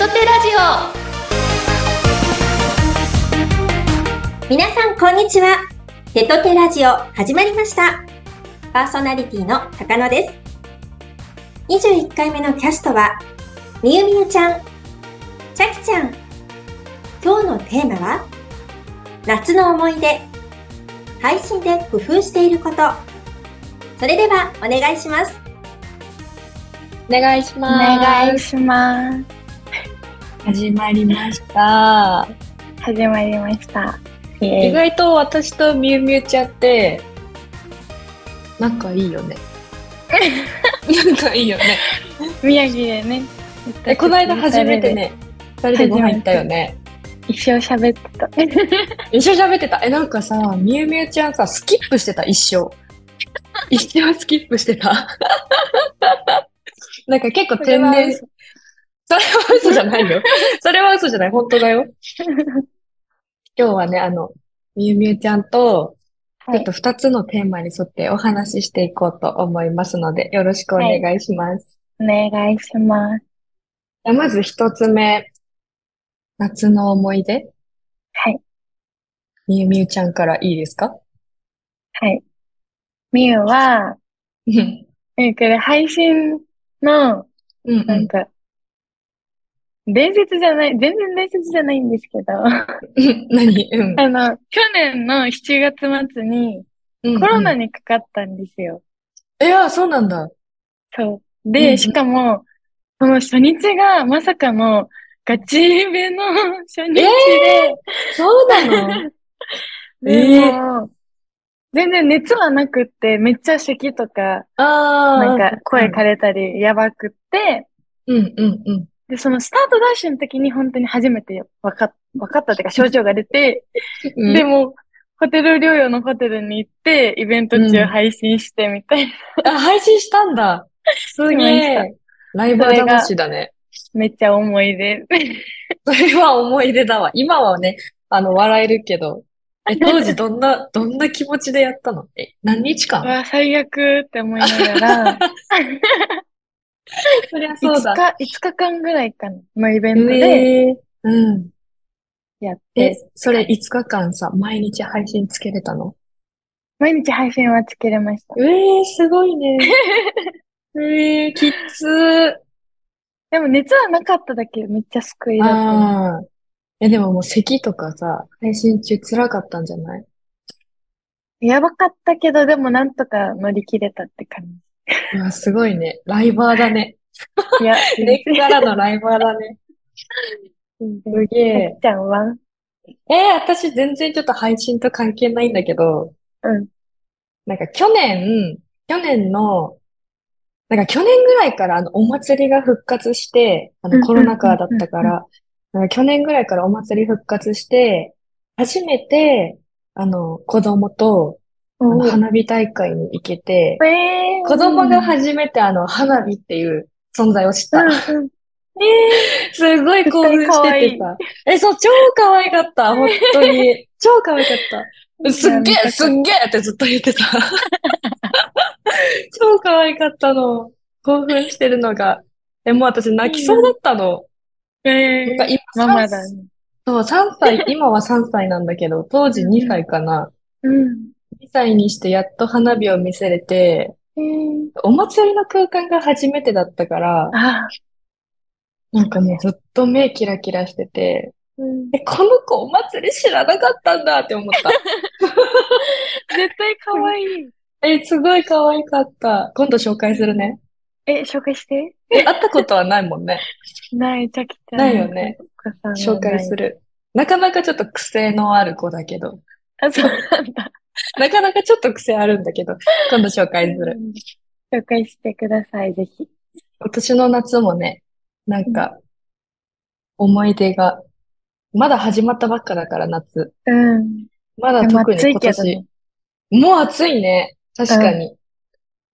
トテラジオ。皆さんこんにちは。テトテラジオ始まりました。パーソナリティの高野です。21回目のキャストはみゆみゆちゃん。ちゃきちゃん。今日のテーマは夏の思い出。配信で工夫していること。それではお願いします。お願いします。お願いします始まりました。始まりました。意外と私とみゆみゆちゃんって仲いいよね。仲いいよね。宮城でねえこの間初めてね二人でご飯行ったよね。一生喋ってた一生喋ってた。えなんかさみゆみゆちゃんさスキップしてた一生。一生スキップしてた。なんか結構天然それは嘘じゃないよ。それは嘘じゃない。本当だよ。今日はね、あの、みゆみゆちゃんと、ちょっと二つのテーマに沿ってお話ししていこうと思いますので、よろしくお願いします。はい、お願いします。まず一つ目、夏の思い出？はい。みゆみゆちゃんからいいですか？はい。みゆは、え、これ配信の、うん、なんか、伝説じゃない、全然伝説じゃないんですけど。何？うん。あの、去年の7月末にコロナにかかったんですよ。うんうん、いや、そうなんだ。そう。で、うん、しかも、その初日がまさかのガチめの 初日で。えー、そうなの？でも、全然熱はなくって、めっちゃ咳とか、なんか声枯れたりやばくって、うんうんうん。で、そのスタートダッシュの時に本当に初めて分かっ、分かったっていうか症状が出て、うん、でも、ホテル療養のホテルに行って、イベント中配信してみたいな。うん、あ、配信したんだ。すげえ。ライブ魂だね。めっちゃ思い出。それは思い出だわ。今はね、あの、笑えるけど。え、当時どんな、どんな気持ちでやったの？え、何日間？わ、最悪って思いながら。そりゃそうだ。5日、5日間ぐらいかな。のイベントで。えー、うん。やって。え、それ5日間さ、毎日配信つけれたの？毎日配信はつけれました。えー、すごいね。えー、きつー。でも熱はなかっただけめっちゃ救いだった。え、でももう咳とかさ、配信中辛かったんじゃない？やばかったけど、でもなんとか乗り切れたって感じ。すごいね。ライバーだね。いや、根っからのライバーだね。すげえ。ちゃんは？えー、私全然ちょっと配信と関係ないんだけど、うん。なんか去年、去年の、なんか去年ぐらいからあのお祭りが復活して、あのコロナ禍だったから、なんか去年ぐらいからお祭り復活して、初めて、あの、子供と、花火大会に行けて、えー、子供が初めてあの、花火っていう存在を知った。うんうんえー、すごい興奮しててさ。え、そう、超可愛かった。本当に。超可愛かった。すっげえ、すっげえってずっと言ってた。超可愛かったの。興奮してるのが。え、もう私泣きそうだったの。えー、今ママだね。そう、3歳、今は3歳なんだけど、当時2歳かな。うん。2歳にしてやっと花火を見せれて、えー、お祭りの空間が初めてだったから、あなんかもうずっと目キラキラしてて、うん、え、この子お祭り知らなかったんだって思った。絶対可愛い。え、すごい可愛かった。今度紹介するね。え、紹介して。え、会ったことはないもんね。ない、ちゃきちゃん。ないよね。紹介する。なかなかちょっと癖のある子だけど。あ、そうなんだ。なかなかちょっと癖あるんだけど、今度紹介する。紹介してください、ぜひ。今年の夏もね、なんか、思い出が、まだ始まったばっかだから、夏。うん。まだ特に今年。ね、もう暑いね。確かに。うん、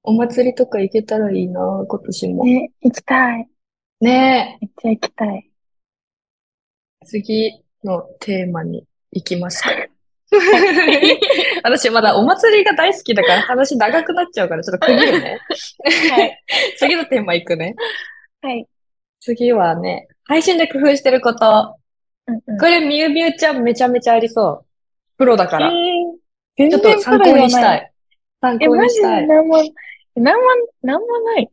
お祭りとか行けたらいいな、今年も。ね、行きたい。ねめっちゃ行きたい。次のテーマに行きますか。私まだお祭りが大好きだから話長くなっちゃうからちょっと区切るね。はい。次のテーマ行くね。はい。次はね、配信で工夫してること。うんうん。これ、みゆみゆちゃんめちゃめちゃありそう。プロだから。えー全ちょっ然と参考にしたい。い。参え、考マジにしたい。で？なんも、なんも、なんもない。っ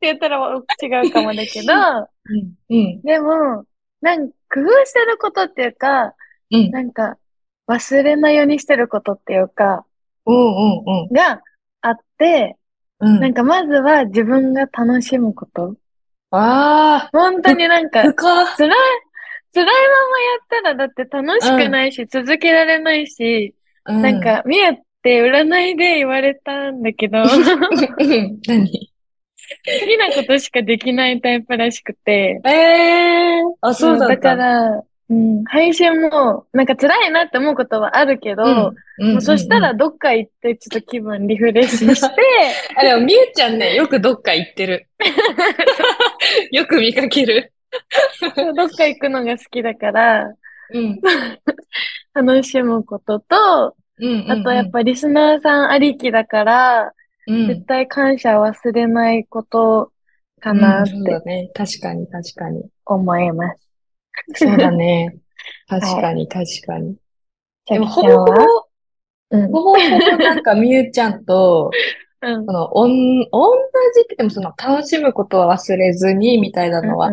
て言ったら違うかもだけど、うん。うん。でも、なんか工夫してることっていうか、うん。なんか忘れないようにしてることっていうか、うん。うん。があって、うん。なんかまずは自分が楽しむこと。あ本当になんあ、か、深辛い、辛いままやったらだって楽しくないし、続けられないし、うなん、か、見えって占いで言われたんだけど、好うん。何きなことしかできないタイプらしくて、ええー。あ、そうだった。だから、うん、配信も、なんか辛いなって思うことはあるけど、うん、もうそしたらうん、どっか行ってちょっと気分リフレッシュして、あ、でも、みゆちゃんね、よくどっか行ってる。よく見かける。どっか行くのが好きだから、うん。楽しむことと、うん。あとやっぱリスナーさんありきだから、うん、絶対感謝忘れないことかうんなっそうだてね。確かに、確かに。思います。そうだね。確かに、確かに。でも、ほぼほぼ、うん。ほぼほぼなんかみゆちゃんと、うんそ。の、おん、同じって言ってもその、楽しむことは忘れずに、みたいなのは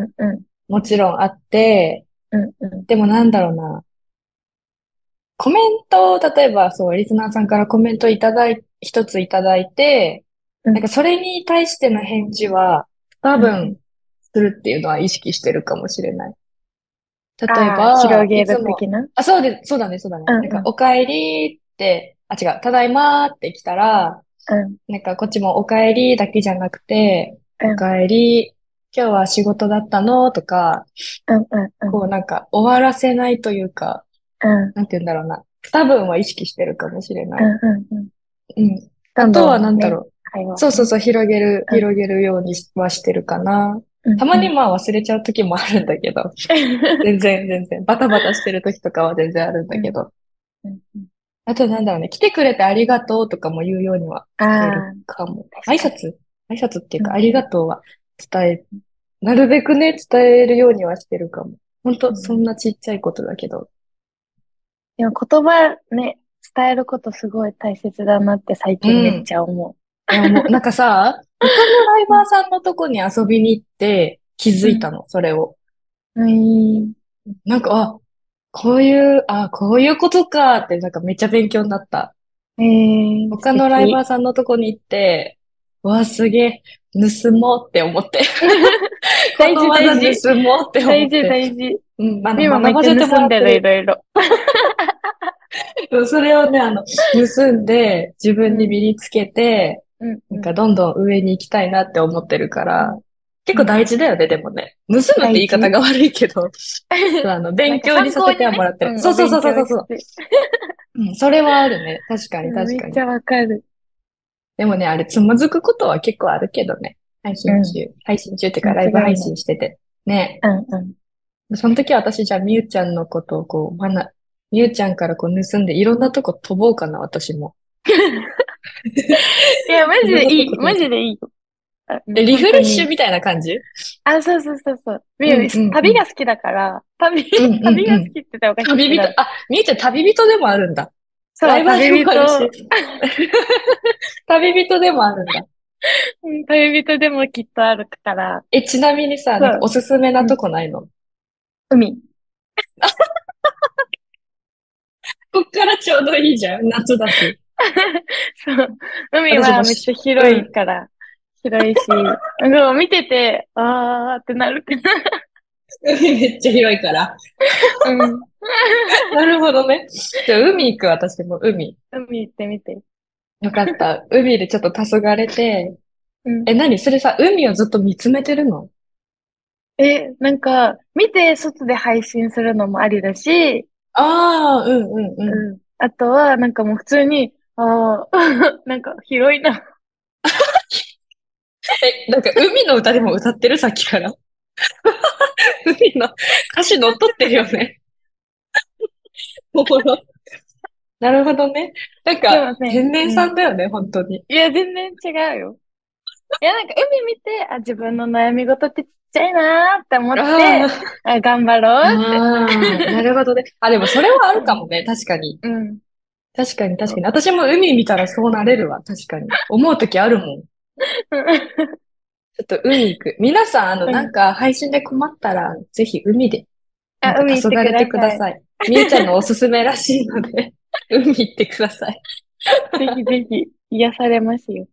もちろんあって、うんうんでもなんだろうな。コメントを、例えば、そう、リスナーさんからコメントいただい、一ついただいて、うんなんかそれに対しての返事は、多う分、するっていうのは意識してるかもしれない。例えあば、ー広げる的な？あ、そうで、そうだね、そうだね。うんうんなんか、お帰りって、あ、違う、ただいまーって来たら、うん。なんか、こっちもお帰りだけじゃなくて、うんお帰り、今日は仕事だったのとか、うんうんうん。こうなんか、終わらせないというか、うんなんて言うんだろうな。多分は意識してるかもしれない。うんうんあとはなんだろう。そうそうそう、広げる、うん広げるようにはしてるかな。うんたまにまあ忘れちゃう時もあるんだけど、全然全然、バタバタしてる時とかは全然あるんだけど。うんうん。あとなんだろうね、来てくれてありがとうとかも言うようにはしてあるかも。挨拶？挨拶っていうか、うん。ありがとうは伝え、なるべくね、伝えるようにはしてるかも。本当うん。そんなちっちゃいことだけど。でも言葉ね、伝えることすごい大切だなって最近めっちゃ思いや、もう、なんかさ、他のライバーさんのとこに遊びに行って気づいたの、それを。う。うん。なんか、あ、こういう、あ、こういうことかって、なんかめっちゃ勉強になった。えー、他のライバーーさんのとこに行って、うわ、すげえ、盗もうって思って。大事大事盗もうって思っ大事て。大事。うん、まあ、今めっちゃんでる、いろいろ。それをね、あの、盗んで、自分に身につけて、うん。なんかどんどん上に行きたいなって思ってるから、結構大事だよね、でもね。盗むって言い方が悪いけど、あの、勉強にさせてはもらってる。そうそうそうそうそう。うん、それはあるね。確かに確かにめっち。ゃわかる。でもね、あれ、つまずくことは結構あるけどね。配信中。配信中っていうか、ライブ配信してて。ね。うんうん。その時は私、じゃあ、みゆちゃんのことをこう、まな、みゆちゃんからこう盗んで、いろんなとこ飛ぼうかな、私も。いや、マジでいい。マジでいいリフレッシュみたいな感じ？あ、そうそうそうそう。みゆうんうんうん旅が好きだから、旅、うんうんうん旅が好きって言ったらおかしい旅人？あ、みゆちゃん旅人でもあるんだ。そう、旅人、し。旅人でもあるんだ。うん旅人でもきっとあるから、え、ちなみにさ、おすすめなとこないの？海。こっからちょうどいいじゃん。夏だし。そう。海はめっちゃ広いから、広いし、なんか見てて、あーってなるから。海めっちゃ広いから。うん。なるほどね。じゃあ海行く、私も海。海行ってみて。よかった。海でちょっと黄昏て。うんえ、何？それさ、海をずっと見つめてるの？え、なんか、見て外で配信するのもありだし、ああ、うんうんうん。うん。あとは、なんかもう普通に、あー なんか広いな。え、なんか海の歌でも歌ってる？さっきから。海の歌詞乗っ取ってるよね。おもろなるほどね。なんでか天然さんだよね、本当に。いや、全然違うよ。いや、なんか海見て、あ、自分の悩み事ってちっちゃいなーって思って、ああ頑張ろうって。ーなるほどね。あ、でもそれはあるかもね。確かに。うん。確かに確かに。私も海見たらそうなれるわ。確かに。思うときあるもん。ちょっと海行く。皆さん、あの、うんなんか配信で困ったら、ぜひ海で、あ、海行っててくください。ださい。みゆちゃんのおすすめらしいので、海行ってください。ぜひぜひ、癒されますよ。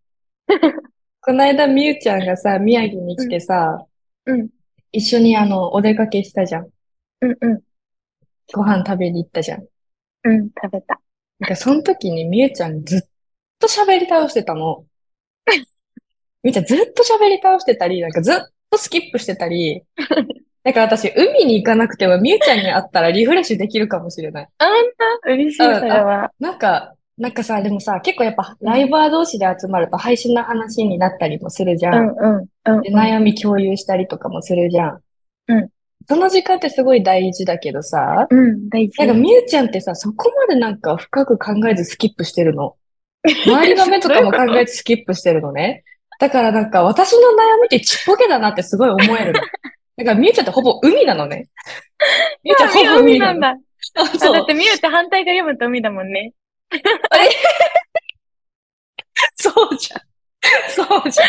この間、みゆちゃんがさ、宮城に来てさ、うん。一緒にあの、お出かけしたじゃん。うんうん。ご飯食べに行ったじゃん。うん、食べた。なんか、その時にみゆちゃんずっと喋り倒してたの。みゆちゃんずっと喋り倒してたり、なんかずっとスキップしてたり、なんか私、海に行かなくてもみゆちゃんに会ったらリフレッシュできるかもしれない。あんた、嬉しい、そうんれは。なんか、なんかさ、でもさ、結構やっぱライバー同士で集まると配信の話になったりもするじゃ。うんんうん。うんで、悩み共有したりとかもするじゃん。うん。その時間ってすごい大事だけどさ、うん、大事。なんかみゆちゃんってさ、そこまでなんか深く考えずスキップしてるの？周りの目とかも考えずスキップしてるのね。だからなんか私の悩みってちっぽけだなってすごい思えるの。だからみゆちゃんってほぼ海なのね。みゆちゃんほぼ海なんだ。ああ、そうだってミューって反対が読むと海だもんね。そうじゃん。そうじゃん。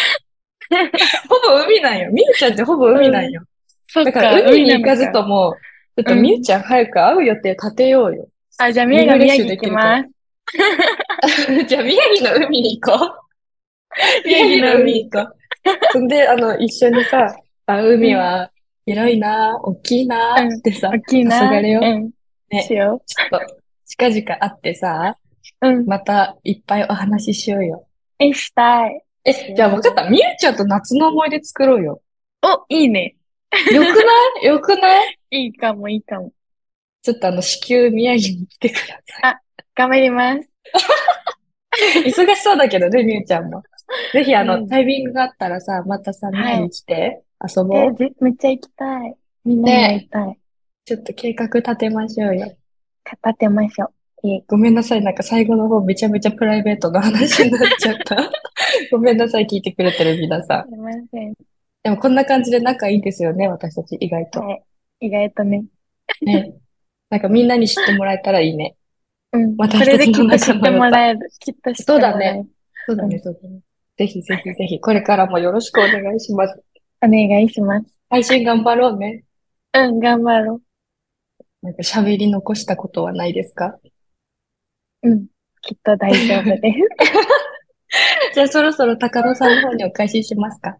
ほぼ海なんよ。みゆちゃんってほぼ海なんよ。そっだから海に行かずとも、ちょっとみゆちゃん早く会う予定立てようよ。あ、じゃあ宮が宮城行きます。じゃあ宮城の海に行こう。宮城の海に行こう。そんで、あの、一緒にさ、あ、海は広いな、大きいなってさ、大きいな。黄昏ようん。ねしよちょっと近々会ってさ、う。うん。またいっぱいお話ししようよ。え、したい。え、じゃあ分かった。みゆちゃんと夏の思い出作ろうよ。お、いいね。よくない？よくない？いいかも、いいかも。ちょっとあの、至急宮城に来てくださ頑張ります。い。忙しそうだけどね、みゆちゃんも。ぜひあの、うんタイミングがあったらさ、またさ、宮城来て遊ぼえ、う。ぜめっちゃ行きたい。みんなに会いたい。ちょっと計画立てましょうよ。語ってましょう。いい。ごめんなさい、なんか最後の方めちゃめちゃプライベートな話になっちゃった。ごめんなさい、聞いてくれてる皆さん。すいません。でもこんな感じで仲いいですよね、私たち意外と。はい。意外とね。ね。なんかみんなに知ってもらえたらいいね。うん。私たちの仲の良さもらえる。きっと知ってもらえる。そうだね。そうだね、そうだね。ぜひぜひぜひ、これからもよろしくお願いします。お願いします。配信頑張ろうね。うん、頑張ろなんか喋り残したことはないですか？う。うん。きっと大丈夫です。じゃあそろそろ高野さんの方にお返ししますか？